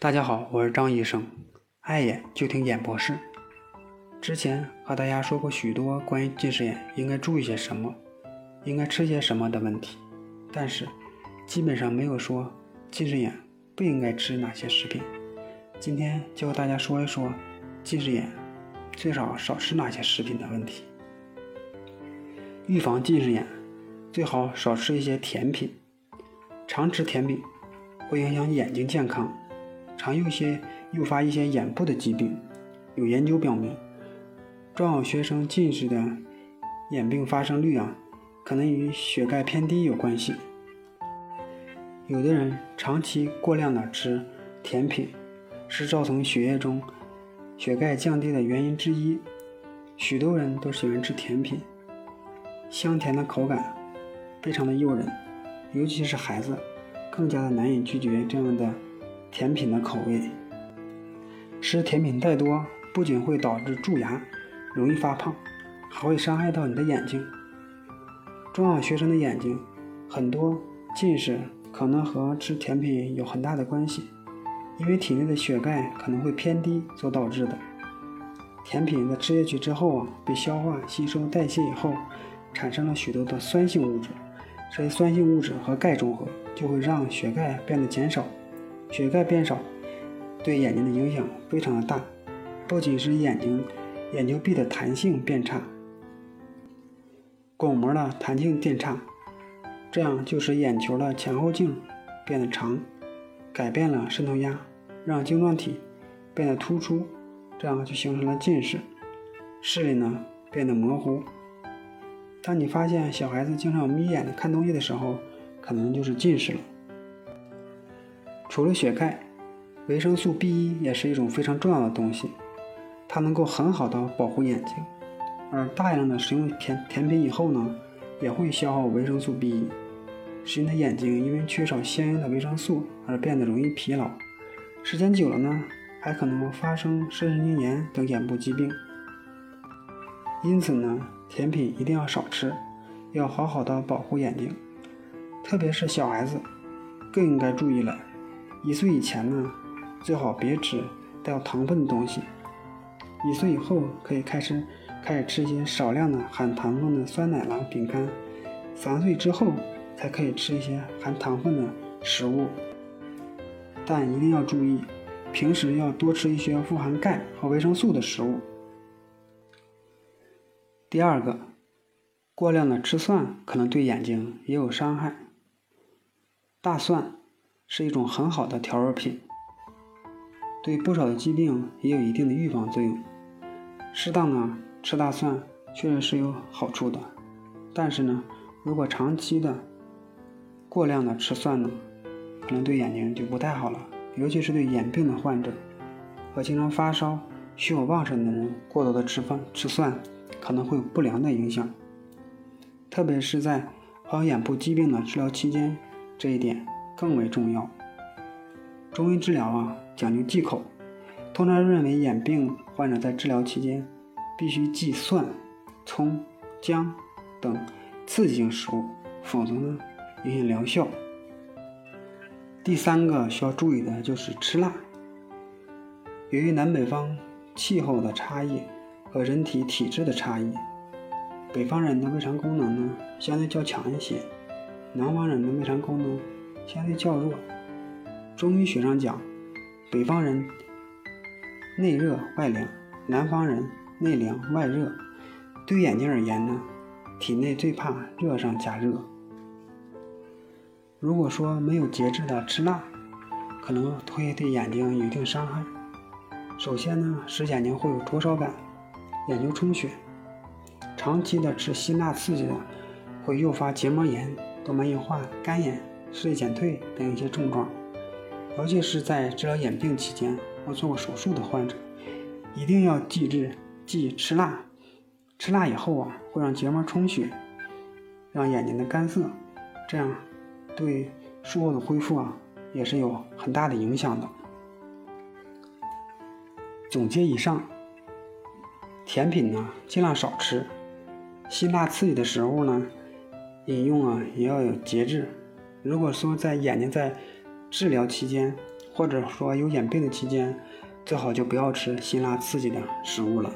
大家好，我是张医生，爱眼就听眼博士。之前和大家说过许多关于近视眼应该注意些什么，应该吃些什么的问题，但是基本上没有说近视眼不应该吃哪些食品。今天就和大家说一说近视眼最少少吃哪些食品的问题。预防近视眼，最好少吃一些甜品，常吃甜品会影响眼睛健康。常有些诱发一些眼部的疾病。有研究表明，中小学生近视的眼病发生率啊，可能与血钙偏低有关系。有的人长期过量的吃甜品，是造成血液中血钙降低的原因之一。许多人都喜欢吃甜品，香甜的口感非常的诱人，尤其是孩子，更加的难以拒绝这样的。甜品的口味，吃甜品太多不仅会导致蛀牙、容易发胖，还会伤害到你的眼睛。中小学生的眼睛很多近视，可能和吃甜品有很大的关系，因为体内的血钙可能会偏低所导致的。甜品在吃下去之后啊，被消化、吸收、代谢以后，产生了许多的酸性物质，这些酸性物质和钙中和，就会让血钙变得减少。血钙变少，对眼睛的影响非常的大，不仅是眼睛眼球壁的弹性变差，巩膜的弹性变差，这样就使眼球的前后径变得长，改变了渗透压，让晶状体变得突出，这样就形成了近视，视力呢变得模糊。当你发现小孩子经常眯眼看东西的时候，可能就是近视了。除了血钙，维生素 B1 也是一种非常重要的东西，它能够很好的保护眼睛。而大量的食用甜甜品以后呢，也会消耗维生素 B1，使你的眼睛因为缺少相应的维生素而变得容易疲劳。时间久了呢，还可能发生视神经炎等眼部疾病。因此呢，甜品一定要少吃，要好好的保护眼睛，特别是小孩子，更应该注意了。一岁以前呢，最好别吃带有糖分的东西。一岁以后可以开始开始吃一些少量的含糖分的酸奶啦、饼干。三岁之后才可以吃一些含糖分的食物，但一定要注意，平时要多吃一些富含钙和维生素的食物。第二个，过量的吃蒜可能对眼睛也有伤害。大蒜。是一种很好的调味品，对不少的疾病也有一定的预防作用。适当的吃大蒜确实是有好处的，但是呢，如果长期的过量的吃蒜呢，可能对眼睛就不太好了。尤其是对眼病的患者和经常发烧、虚火旺盛的人，过多的吃饭吃蒜可能会有不良的影响。特别是在患有眼部疾病的治疗期间，这一点。更为重要。中医治疗啊，讲究忌口，通常认为眼病患者在治疗期间必须忌蒜、葱、姜等刺激性食物，否则呢影响疗效。第三个需要注意的就是吃辣。由于南北方气候的差异和人体体质的差异，北方人的胃肠功能呢相对较强一些，南方人的胃肠功能。相对较弱。中医学上讲，北方人内热外凉，南方人内凉外热。对眼睛而言呢，体内最怕热上加热。如果说没有节制的吃辣，可能会对眼睛有一定伤害。首先呢，使眼睛会有灼烧感，眼球充血。长期的吃辛辣刺激的，会诱发结膜炎、动脉硬化、干眼。视力减退等一些症状，尤其是在治疗眼病期间或做过手术的患者，一定要记制忌吃辣。吃辣以后啊，会让结膜充血，让眼睛的干涩，这样对术后的恢复啊也是有很大的影响的。总结以上，甜品呢尽量少吃，辛辣刺激的食物呢饮用啊也要有节制。如果说在眼睛在治疗期间或者说有眼病的期间，最好就不要吃辛辣刺激的食物了。